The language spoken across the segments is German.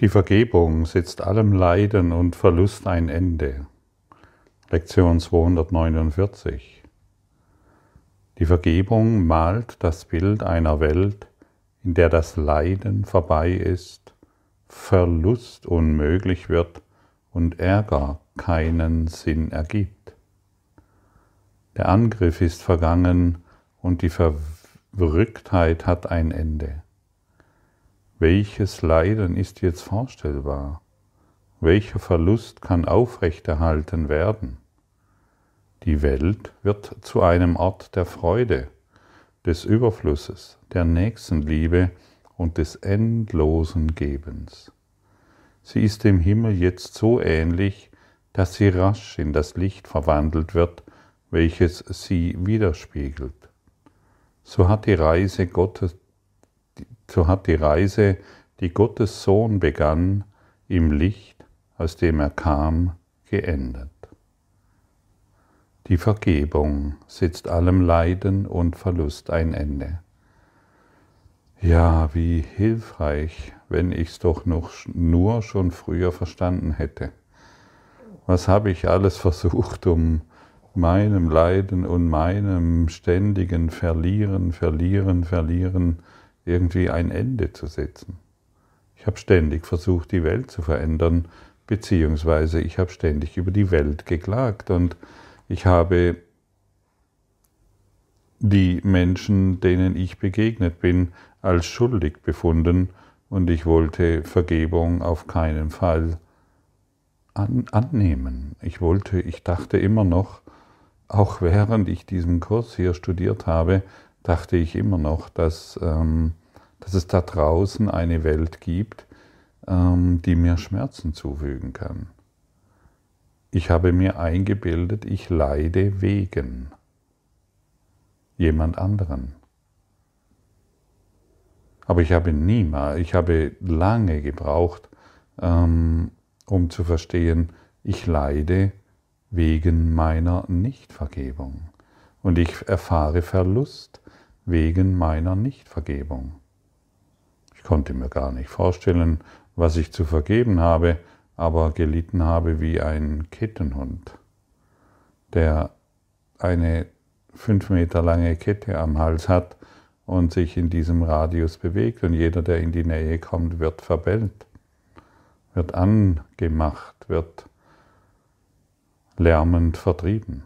Die Vergebung setzt allem Leiden und Verlust ein Ende. Lektion 249. Die Vergebung malt das Bild einer Welt, in der das Leiden vorbei ist, Verlust unmöglich wird und Ärger keinen Sinn ergibt. Der Angriff ist vergangen und die Verrücktheit hat ein Ende. Welches Leiden ist jetzt vorstellbar? Welcher Verlust kann aufrechterhalten werden? Die Welt wird zu einem Ort der Freude, des Überflusses, der Nächstenliebe und des endlosen Gebens. Sie ist dem Himmel jetzt so ähnlich, dass sie rasch in das Licht verwandelt wird, welches sie widerspiegelt. So hat die Reise Gottes so hat die Reise, die Gottes Sohn begann, im Licht, aus dem er kam, geendet. Die Vergebung setzt allem Leiden und Verlust ein Ende. Ja, wie hilfreich, wenn ich es doch noch nur schon früher verstanden hätte. Was habe ich alles versucht, um meinem Leiden und meinem ständigen Verlieren, Verlieren, Verlieren irgendwie ein Ende zu setzen. Ich habe ständig versucht, die Welt zu verändern, beziehungsweise ich habe ständig über die Welt geklagt und ich habe die Menschen, denen ich begegnet bin, als schuldig befunden und ich wollte Vergebung auf keinen Fall an, annehmen. Ich wollte, ich dachte immer noch, auch während ich diesen Kurs hier studiert habe, dachte ich immer noch, dass, ähm, dass es da draußen eine Welt gibt, ähm, die mir Schmerzen zufügen kann. Ich habe mir eingebildet, ich leide wegen jemand anderen. Aber ich habe niemals, ich habe lange gebraucht, ähm, um zu verstehen, ich leide wegen meiner Nichtvergebung. Und ich erfahre Verlust wegen meiner Nichtvergebung. Ich konnte mir gar nicht vorstellen, was ich zu vergeben habe, aber gelitten habe wie ein Kettenhund, der eine fünf Meter lange Kette am Hals hat und sich in diesem Radius bewegt und jeder, der in die Nähe kommt, wird verbellt, wird angemacht, wird lärmend vertrieben.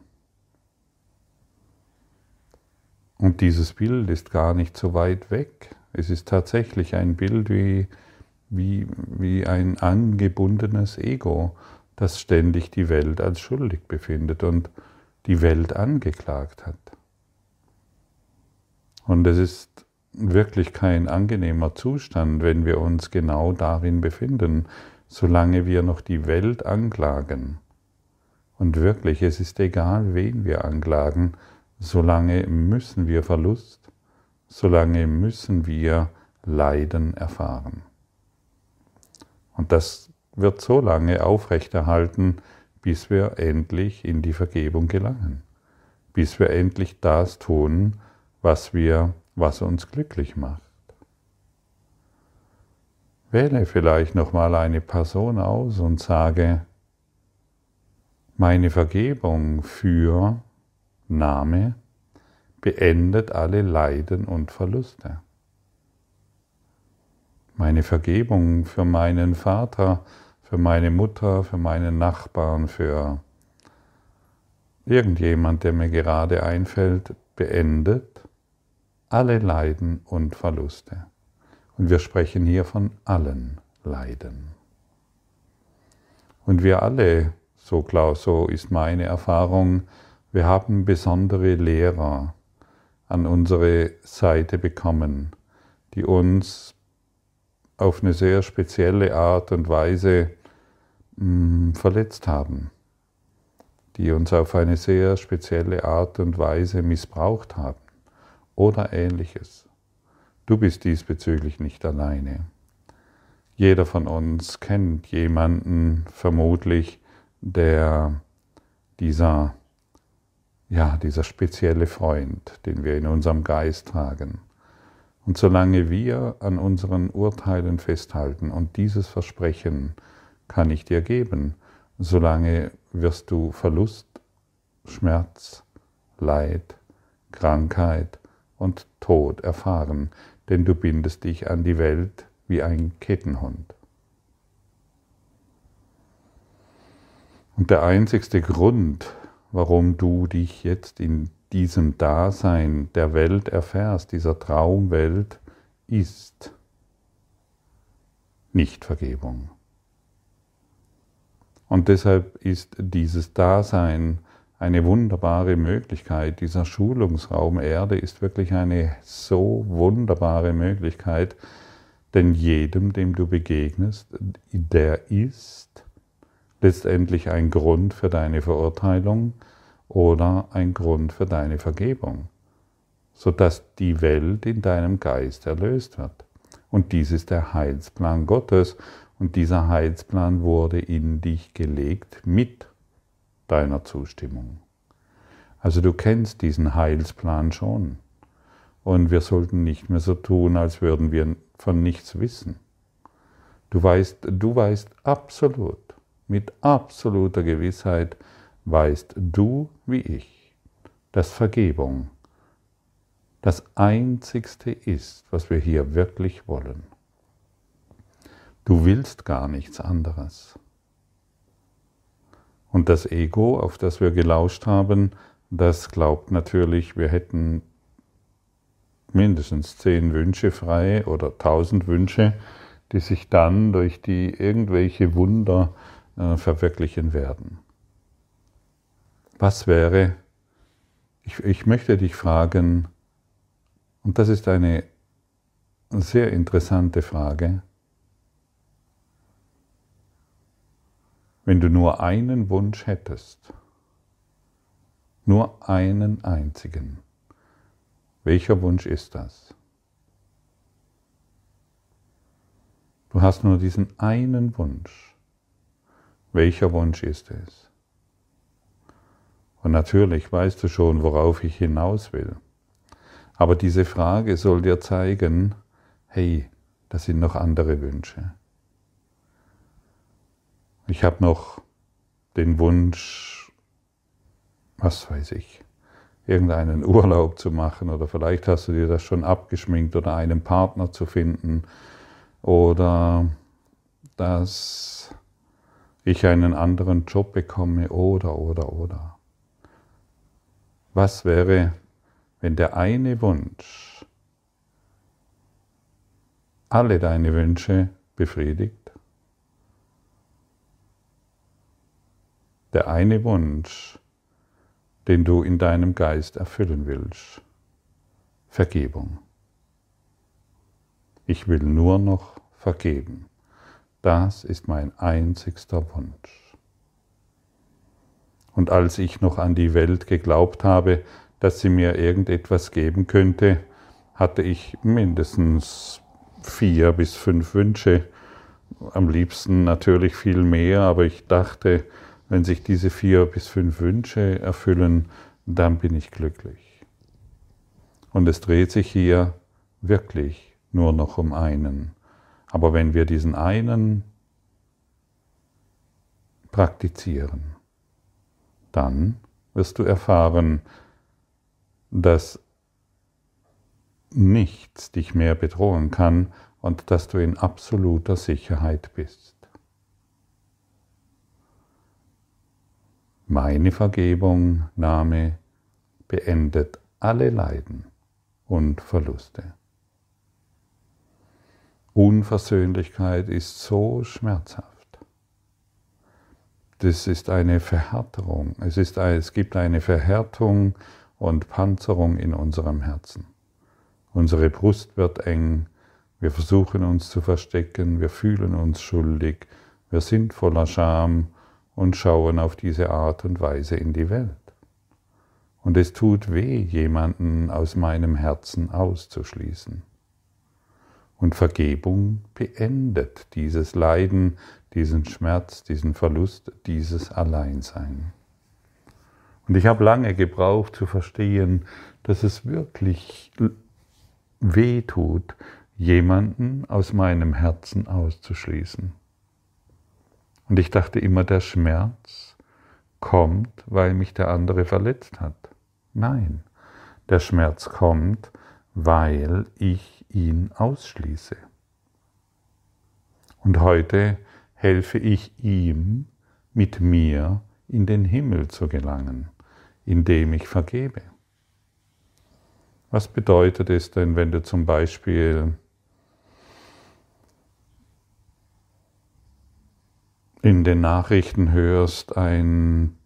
Und dieses Bild ist gar nicht so weit weg. Es ist tatsächlich ein Bild wie, wie, wie ein angebundenes Ego, das ständig die Welt als schuldig befindet und die Welt angeklagt hat. Und es ist wirklich kein angenehmer Zustand, wenn wir uns genau darin befinden, solange wir noch die Welt anklagen. Und wirklich, es ist egal, wen wir anklagen, solange müssen wir Verlust, solange müssen wir Leiden erfahren. Und das wird so lange aufrechterhalten, bis wir endlich in die Vergebung gelangen, bis wir endlich das tun, was wir, was uns glücklich macht. Wähle vielleicht noch mal eine Person aus und sage: Meine Vergebung für Name beendet alle Leiden und Verluste. Meine Vergebung für meinen Vater, für meine Mutter, für meinen Nachbarn, für irgendjemand, der mir gerade einfällt, beendet alle Leiden und Verluste. Und wir sprechen hier von allen Leiden. Und wir alle, so klar, so ist meine Erfahrung, wir haben besondere Lehrer an unsere Seite bekommen, die uns auf eine sehr spezielle Art und Weise mh, mm, verletzt haben, die uns auf eine sehr spezielle Art und Weise missbraucht haben oder ähnliches. Du bist diesbezüglich nicht alleine. Jeder von uns kennt jemanden vermutlich, der dieser ja, dieser spezielle Freund, den wir in unserem Geist tragen. Und solange wir an unseren Urteilen festhalten und dieses Versprechen kann ich dir geben, solange wirst du Verlust, Schmerz, Leid, Krankheit und Tod erfahren, denn du bindest dich an die Welt wie ein Kettenhund. Und der einzigste Grund, warum du dich jetzt in diesem Dasein der Welt erfährst, dieser Traumwelt, ist nicht Vergebung. Und deshalb ist dieses Dasein eine wunderbare Möglichkeit. Dieser Schulungsraum Erde ist wirklich eine so wunderbare Möglichkeit, denn jedem, dem du begegnest, der ist letztendlich ein Grund für deine Verurteilung oder ein Grund für deine Vergebung, sodass die Welt in deinem Geist erlöst wird. Und dies ist der Heilsplan Gottes und dieser Heilsplan wurde in dich gelegt mit deiner Zustimmung. Also du kennst diesen Heilsplan schon. Und wir sollten nicht mehr so tun, als würden wir von nichts wissen. Du weißt, du weißt absolut, mit absoluter Gewissheit weißt du wie ich, dass Vergebung das Einzigste ist, was wir hier wirklich wollen. Du willst gar nichts anderes. Und das Ego, auf das wir gelauscht haben, das glaubt natürlich, wir hätten mindestens zehn Wünsche frei oder tausend Wünsche, die sich dann durch die irgendwelche Wunder verwirklichen werden. Was wäre, ich, ich möchte dich fragen, und das ist eine sehr interessante Frage, wenn du nur einen Wunsch hättest, nur einen einzigen, welcher Wunsch ist das? Du hast nur diesen einen Wunsch. Welcher Wunsch ist es? Und natürlich weißt du schon, worauf ich hinaus will. Aber diese Frage soll dir zeigen, hey, das sind noch andere Wünsche. Ich habe noch den Wunsch, was weiß ich, irgendeinen Urlaub zu machen oder vielleicht hast du dir das schon abgeschminkt oder einen Partner zu finden oder dass ich einen anderen Job bekomme oder oder oder. Was wäre, wenn der eine Wunsch alle deine Wünsche befriedigt? der eine Wunsch, den du in deinem Geist erfüllen willst. Vergebung. Ich will nur noch vergeben. Das ist mein einzigster Wunsch. Und als ich noch an die Welt geglaubt habe, dass sie mir irgendetwas geben könnte, hatte ich mindestens vier bis fünf Wünsche, am liebsten natürlich viel mehr, aber ich dachte, wenn sich diese vier bis fünf Wünsche erfüllen, dann bin ich glücklich. Und es dreht sich hier wirklich nur noch um einen. Aber wenn wir diesen einen praktizieren, dann wirst du erfahren, dass nichts dich mehr bedrohen kann und dass du in absoluter Sicherheit bist. Meine Vergebung, Name, beendet alle Leiden und Verluste. Unversöhnlichkeit ist so schmerzhaft. Das ist eine Verhärterung. Es, ist, es gibt eine Verhärtung und Panzerung in unserem Herzen. Unsere Brust wird eng, wir versuchen uns zu verstecken, wir fühlen uns schuldig, wir sind voller Scham und schauen auf diese Art und Weise in die Welt. Und es tut weh, jemanden aus meinem Herzen auszuschließen. Und Vergebung beendet dieses Leiden, diesen Schmerz, diesen Verlust, dieses Alleinsein. Und ich habe lange gebraucht zu verstehen, dass es wirklich weh tut, jemanden aus meinem Herzen auszuschließen. Und ich dachte immer, der Schmerz kommt, weil mich der andere verletzt hat. Nein, der Schmerz kommt, weil ich ihn ausschließe. Und heute helfe ich ihm, mit mir in den Himmel zu gelangen, indem ich vergebe. Was bedeutet es denn, wenn du zum Beispiel in den Nachrichten hörst, ein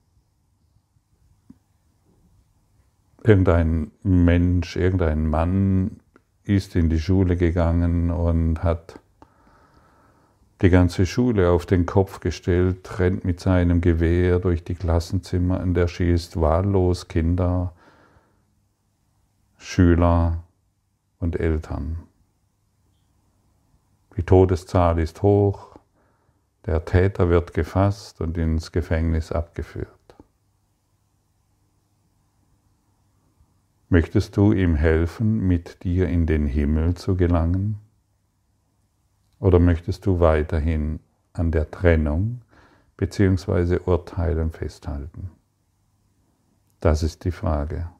irgendein Mensch, irgendein Mann ist in die Schule gegangen und hat die ganze Schule auf den Kopf gestellt, rennt mit seinem Gewehr durch die Klassenzimmer und er schießt wahllos Kinder, Schüler und Eltern. Die Todeszahl ist hoch, der Täter wird gefasst und ins Gefängnis abgeführt. Möchtest du ihm helfen, mit dir in den Himmel zu gelangen? Oder möchtest du weiterhin an der Trennung bzw. Urteilen festhalten? Das ist die Frage.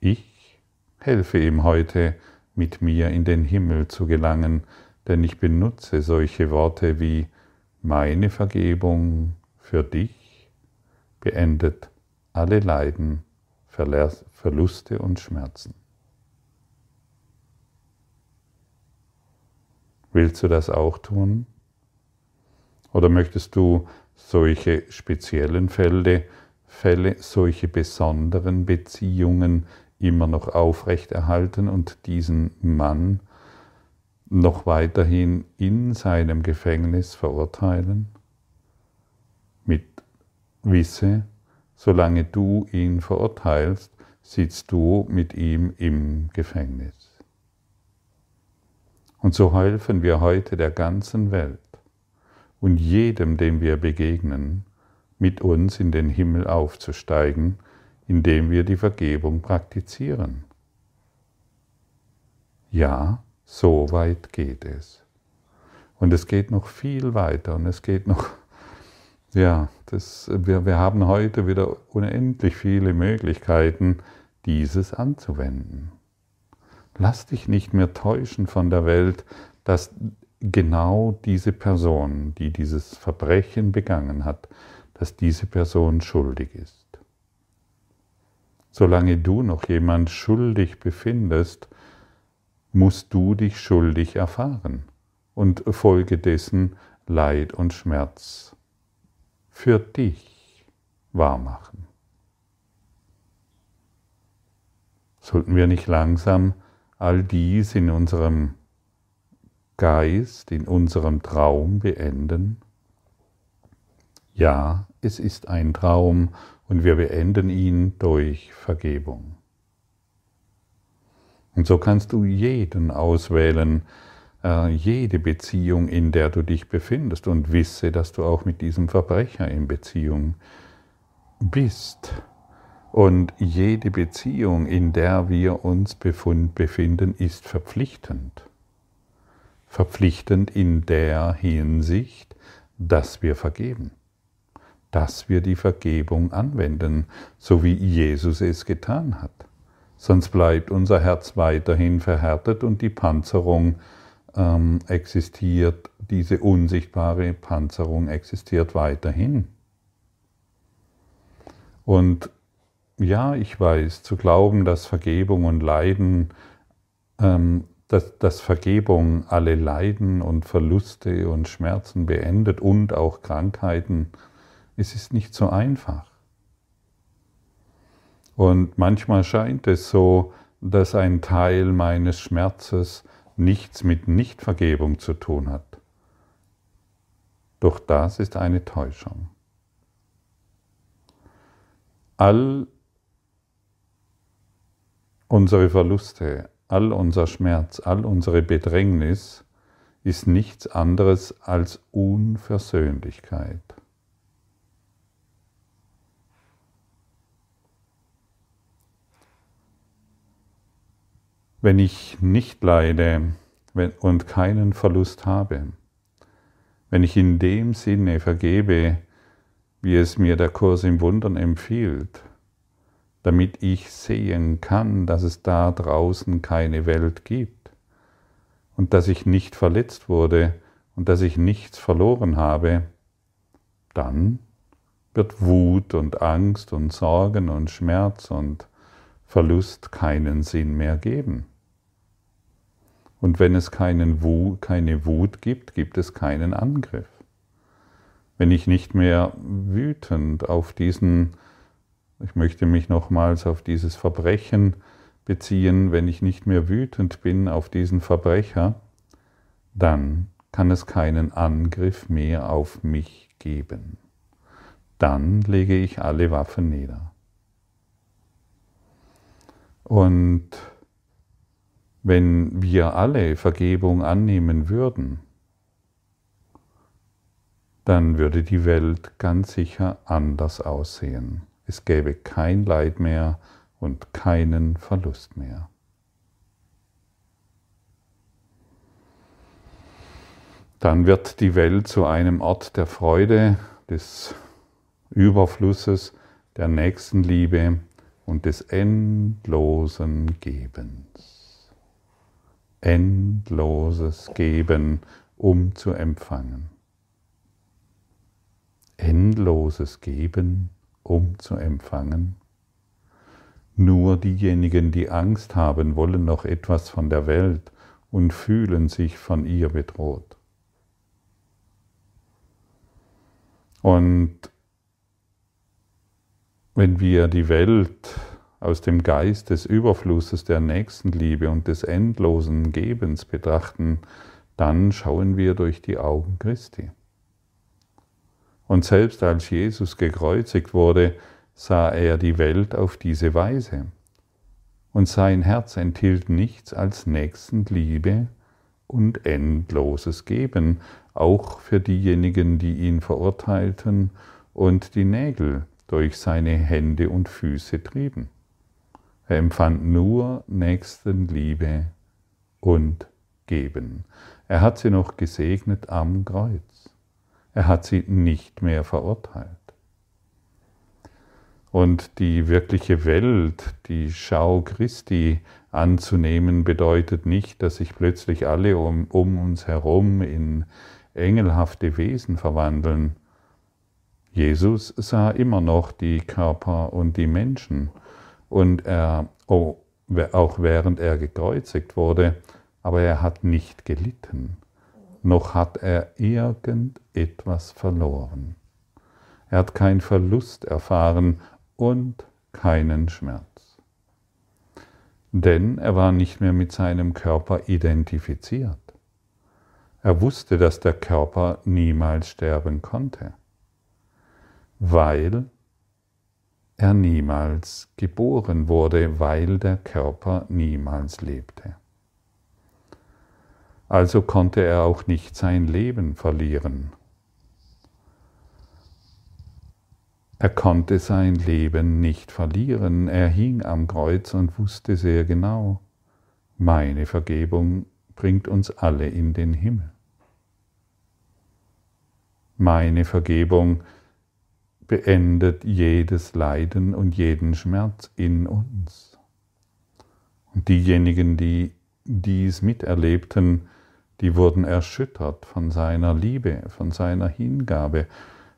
Ich helfe ihm heute, mit mir in den Himmel zu gelangen, denn ich benutze solche Worte wie meine Vergebung für dich beendet alle Leiden, Verluste und Schmerzen. Willst du das auch tun? Oder möchtest du solche speziellen Fälle, Fälle, solche besonderen Beziehungen immer noch aufrechterhalten und diesen Mann noch weiterhin in seinem Gefängnis verurteilen? Mit Wisse, solange du ihn verurteilst, sitzt du mit ihm im Gefängnis. Und so helfen wir heute der ganzen Welt und jedem, dem wir begegnen, mit uns in den Himmel aufzusteigen, indem wir die Vergebung praktizieren. Ja, so weit geht es. Und es geht noch viel weiter und es geht noch, ja, das, wir, wir haben heute wieder unendlich viele Möglichkeiten, dieses anzuwenden. Lass dich nicht mehr täuschen von der Welt, dass genau diese Person, die dieses Verbrechen begangen hat, dass diese Person schuldig ist. Solange du noch jemand schuldig befindest, musst du dich schuldig erfahren und folgedessen Leid und Schmerz für dich wahrmachen. Sollten wir nicht langsam all dies in unserem Geist, in unserem Traum beenden? Ja, es ist ein Traum und wir beenden ihn durch Vergebung. Und so kannst du jeden auswählen, äh, jede Beziehung, in der du dich befindest und wisse, dass du auch mit diesem Verbrecher in Beziehung bist. Und jede Beziehung, in der wir uns befinden, ist verpflichtend. Verpflichtend in der Hinsicht, dass wir vergeben, dass wir die Vergebung anwenden, so wie Jesus es getan hat. Sonst bleibt unser Herz weiterhin verhärtet und die Panzerung ähm, existiert, diese unsichtbare Panzerung existiert weiterhin. Und ja, ich weiß, zu glauben, dass Vergebung und Leiden, ähm, dass, dass Vergebung alle Leiden und Verluste und Schmerzen beendet und auch Krankheiten, es ist nicht so einfach. Und manchmal scheint es so, dass ein Teil meines Schmerzes nichts mit Nichtvergebung zu tun hat. Doch das ist eine Täuschung. All Unsere Verluste, all unser Schmerz, all unsere Bedrängnis ist nichts anderes als Unversöhnlichkeit. Wenn ich nicht leide und keinen Verlust habe, wenn ich in dem Sinne vergebe, wie es mir der Kurs im Wundern empfiehlt, damit ich sehen kann, dass es da draußen keine Welt gibt und dass ich nicht verletzt wurde und dass ich nichts verloren habe, dann wird Wut und Angst und Sorgen und Schmerz und Verlust keinen Sinn mehr geben. Und wenn es keinen Wut, keine Wut gibt, gibt es keinen Angriff. Wenn ich nicht mehr wütend auf diesen, ich möchte mich nochmals auf dieses Verbrechen beziehen, wenn ich nicht mehr wütend bin auf diesen Verbrecher, dann kann es keinen Angriff mehr auf mich geben dann lege ich alle Waffen nieder. Und wenn wir alle Vergebung annehmen würden, dann würde die Welt ganz sicher anders aussehen. Es gäbe kein Leid mehr und keinen Verlust mehr. Dann wird die Welt zu einem Ort der Freude, des Überflusses, der Nächstenliebe und des endlosen Gebens. Endloses Geben, um zu empfangen. Endloses Geben, um zu empfangen. Nur diejenigen, die Angst haben, wollen noch etwas von der Welt und fühlen sich von ihr bedroht. Und wenn wir die Welt aus dem Geist des Überflusses der Nächstenliebe und des endlosen Gebens betrachten, dann schauen wir durch die Augen Christi. Und selbst als Jesus gekreuzigt wurde, sah er die Welt auf diese Weise. Und sein Herz enthielt nichts als Nächstenliebe und endloses Geben, auch für diejenigen, die ihn verurteilten und die Nägel durch seine Hände und Füße trieben. Er empfand nur Nächstenliebe und Geben. Er hat sie noch gesegnet am Kreuz. Er hat sie nicht mehr verurteilt. Und die wirkliche Welt, die Schau Christi anzunehmen, bedeutet nicht, dass sich plötzlich alle um, um uns herum in engelhafte Wesen verwandeln, Jesus sah immer noch die Körper und die Menschen und er, oh, auch während er gekreuzigt wurde, aber er hat nicht gelitten, noch hat er irgendetwas verloren. Er hat keinen Verlust erfahren und keinen Schmerz. Denn er war nicht mehr mit seinem Körper identifiziert. Er wusste, dass der Körper niemals sterben konnte weil er niemals geboren wurde, weil der Körper niemals lebte. Also konnte er auch nicht sein Leben verlieren. Er konnte sein Leben nicht verlieren. Er hing am Kreuz und wusste sehr genau, meine Vergebung bringt uns alle in den Himmel. Meine Vergebung beendet jedes Leiden und jeden Schmerz in uns. Und diejenigen, die dies miterlebten, die wurden erschüttert von seiner Liebe, von seiner Hingabe,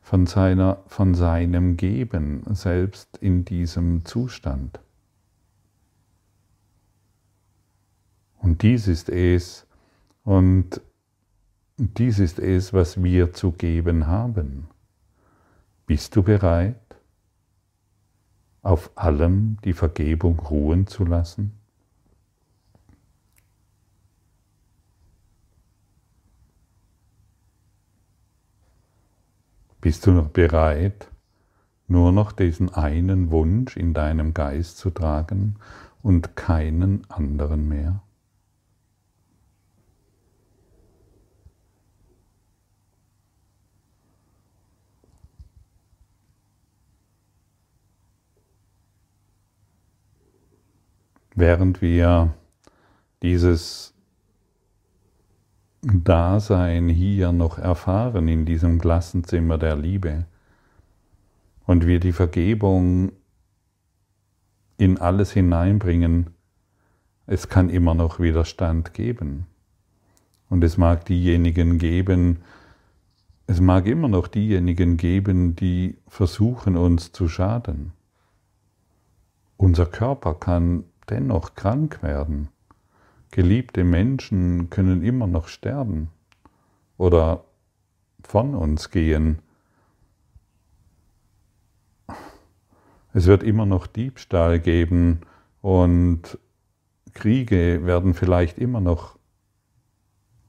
von, seiner, von seinem Geben, selbst in diesem Zustand. Und dies ist es, und dies ist es, was wir zu geben haben. Bist du bereit, auf allem die Vergebung ruhen zu lassen? Bist du noch bereit, nur noch diesen einen Wunsch in deinem Geist zu tragen und keinen anderen mehr? Während wir dieses Dasein hier noch erfahren in diesem Klassenzimmer der Liebe und wir die Vergebung in alles hineinbringen, es kann immer noch Widerstand geben. Und es mag diejenigen geben, es mag immer noch diejenigen geben, die versuchen uns zu schaden. Unser Körper kann dennoch krank werden. Geliebte Menschen können immer noch sterben oder von uns gehen. Es wird immer noch Diebstahl geben und Kriege werden vielleicht immer noch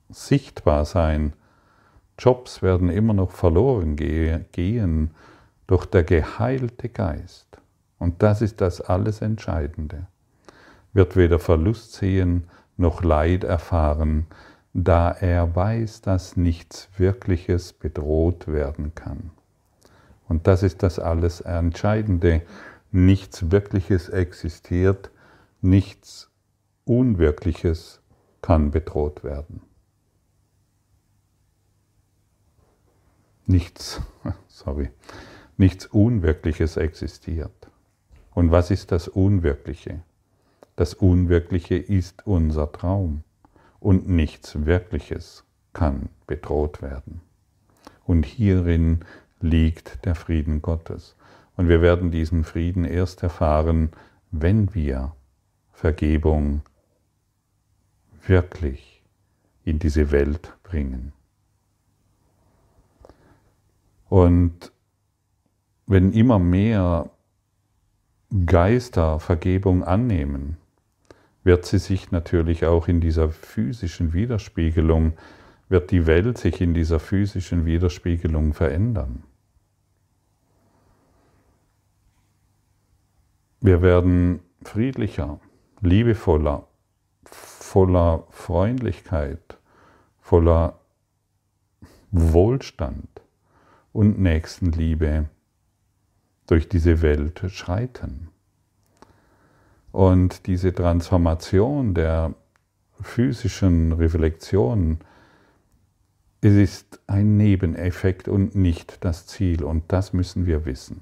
sichtbar sein. Jobs werden immer noch verloren gehen durch der geheilte Geist. Und das ist das alles Entscheidende. Wird weder Verlust sehen noch Leid erfahren, da er weiß, dass nichts Wirkliches bedroht werden kann. Und das ist das alles Entscheidende. Nichts Wirkliches existiert, nichts Unwirkliches kann bedroht werden. Nichts, sorry, nichts Unwirkliches existiert. Und was ist das Unwirkliche? Das Unwirkliche ist unser Traum und nichts Wirkliches kann bedroht werden. Und hierin liegt der Frieden Gottes. Und wir werden diesen Frieden erst erfahren, wenn wir Vergebung wirklich in diese Welt bringen. Und wenn immer mehr Geister Vergebung annehmen, wird sie sich natürlich auch in dieser physischen Widerspiegelung, wird die Welt sich in dieser physischen Widerspiegelung verändern. Wir werden friedlicher, liebevoller, voller Freundlichkeit, voller Wohlstand und Nächstenliebe durch diese Welt schreiten. Und diese Transformation der physischen Reflexion, es ist ein Nebeneffekt und nicht das Ziel. Und das müssen wir wissen.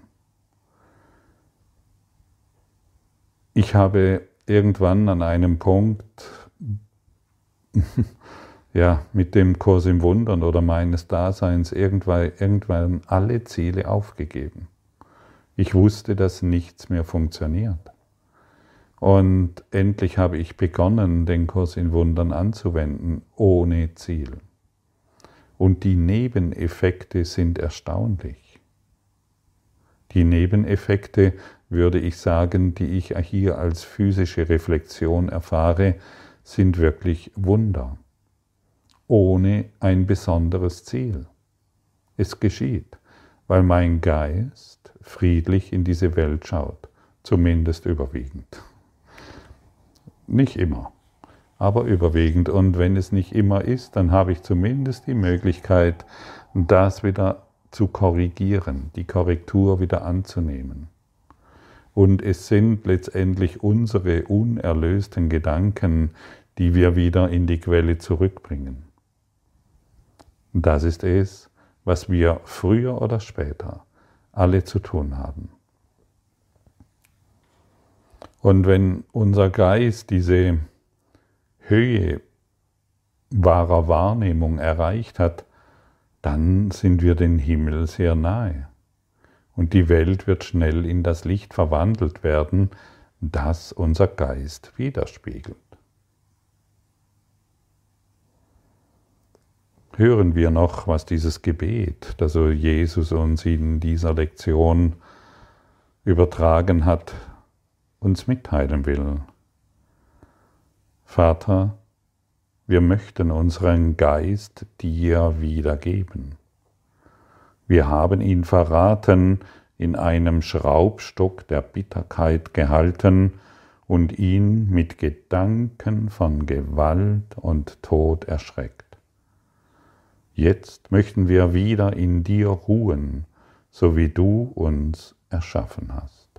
Ich habe irgendwann an einem Punkt, ja, mit dem Kurs im Wundern oder meines Daseins irgendwann, irgendwann alle Ziele aufgegeben. Ich wusste, dass nichts mehr funktioniert. Und endlich habe ich begonnen, den Kurs in Wundern anzuwenden, ohne Ziel. Und die Nebeneffekte sind erstaunlich. Die Nebeneffekte, würde ich sagen, die ich hier als physische Reflexion erfahre, sind wirklich Wunder, ohne ein besonderes Ziel. Es geschieht, weil mein Geist friedlich in diese Welt schaut, zumindest überwiegend. Nicht immer, aber überwiegend. Und wenn es nicht immer ist, dann habe ich zumindest die Möglichkeit, das wieder zu korrigieren, die Korrektur wieder anzunehmen. Und es sind letztendlich unsere unerlösten Gedanken, die wir wieder in die Quelle zurückbringen. Das ist es, was wir früher oder später alle zu tun haben. Und wenn unser Geist diese Höhe wahrer Wahrnehmung erreicht hat, dann sind wir den Himmel sehr nahe. Und die Welt wird schnell in das Licht verwandelt werden, das unser Geist widerspiegelt. hören wir noch, was dieses Gebet, das Jesus uns in dieser Lektion übertragen hat, uns mitteilen will. Vater, wir möchten unseren Geist dir wiedergeben. Wir haben ihn verraten, in einem Schraubstock der Bitterkeit gehalten und ihn mit Gedanken von Gewalt und Tod erschreckt. Jetzt möchten wir wieder in dir ruhen, so wie du uns erschaffen hast.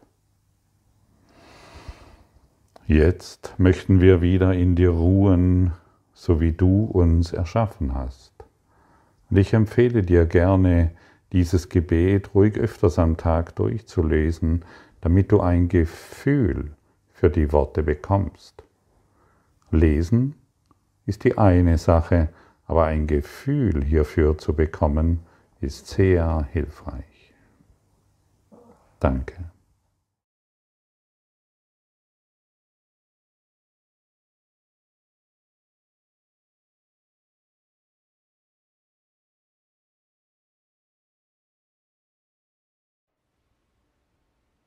Jetzt möchten wir wieder in dir ruhen, so wie du uns erschaffen hast. Und ich empfehle dir gerne, dieses Gebet ruhig öfters am Tag durchzulesen, damit du ein Gefühl für die Worte bekommst. Lesen ist die eine Sache, aber ein Gefühl hierfür zu bekommen, ist sehr hilfreich. Danke.